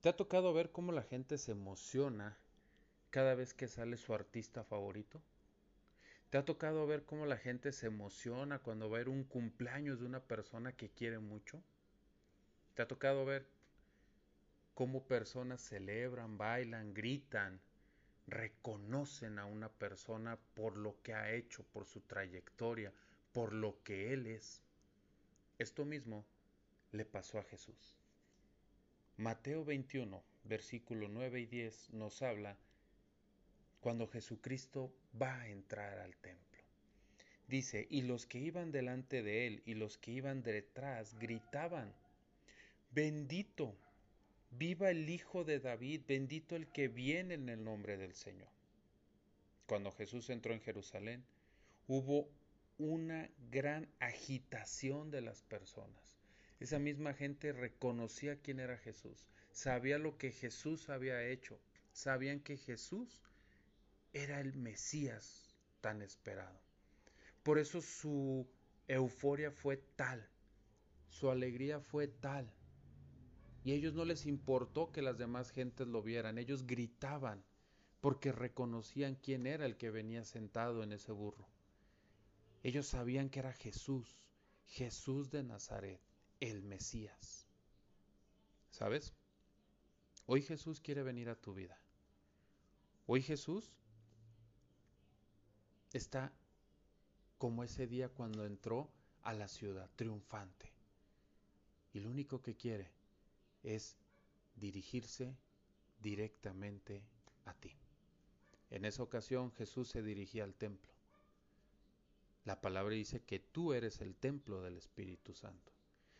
¿Te ha tocado ver cómo la gente se emociona cada vez que sale su artista favorito? ¿Te ha tocado ver cómo la gente se emociona cuando va a ir un cumpleaños de una persona que quiere mucho? ¿Te ha tocado ver cómo personas celebran, bailan, gritan, reconocen a una persona por lo que ha hecho, por su trayectoria, por lo que él es? Esto mismo le pasó a Jesús. Mateo 21, versículo 9 y 10 nos habla cuando Jesucristo va a entrar al templo. Dice, y los que iban delante de él y los que iban detrás gritaban, bendito, viva el Hijo de David, bendito el que viene en el nombre del Señor. Cuando Jesús entró en Jerusalén, hubo una gran agitación de las personas. Esa misma gente reconocía quién era Jesús, sabía lo que Jesús había hecho, sabían que Jesús era el Mesías tan esperado. Por eso su euforia fue tal, su alegría fue tal. Y a ellos no les importó que las demás gentes lo vieran, ellos gritaban porque reconocían quién era el que venía sentado en ese burro. Ellos sabían que era Jesús, Jesús de Nazaret el Mesías. ¿Sabes? Hoy Jesús quiere venir a tu vida. Hoy Jesús está como ese día cuando entró a la ciudad triunfante. Y lo único que quiere es dirigirse directamente a ti. En esa ocasión Jesús se dirigía al templo. La palabra dice que tú eres el templo del Espíritu Santo.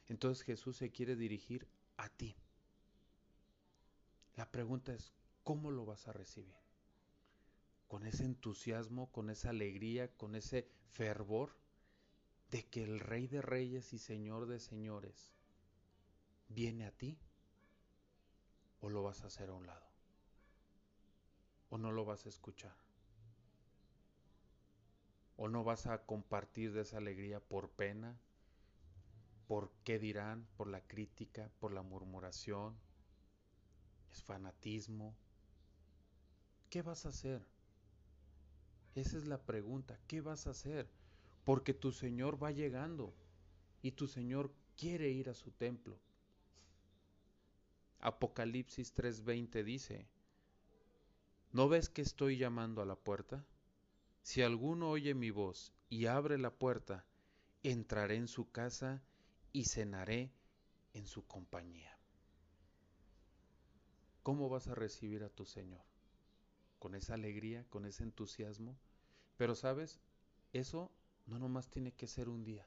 Entonces Jesús se quiere dirigir a ti. La pregunta es, ¿cómo lo vas a recibir? ¿Con ese entusiasmo, con esa alegría, con ese fervor de que el Rey de Reyes y Señor de Señores viene a ti? ¿O lo vas a hacer a un lado? ¿O no lo vas a escuchar? ¿O no vas a compartir de esa alegría por pena, por qué dirán, por la crítica, por la murmuración, es fanatismo. ¿Qué vas a hacer? Esa es la pregunta, ¿qué vas a hacer? Porque tu Señor va llegando y tu Señor quiere ir a su templo. Apocalipsis 3:20 dice, ¿no ves que estoy llamando a la puerta? Si alguno oye mi voz y abre la puerta, entraré en su casa y cenaré en su compañía. ¿Cómo vas a recibir a tu Señor? Con esa alegría, con ese entusiasmo. Pero sabes, eso no nomás tiene que ser un día,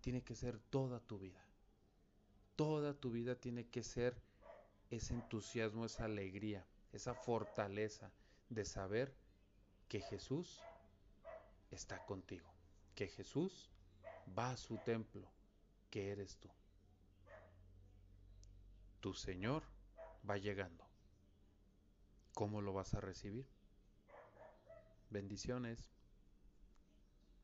tiene que ser toda tu vida. Toda tu vida tiene que ser ese entusiasmo, esa alegría, esa fortaleza de saber que Jesús está contigo, que Jesús va a su templo, que eres tú. Tu Señor va llegando. ¿Cómo lo vas a recibir? Bendiciones.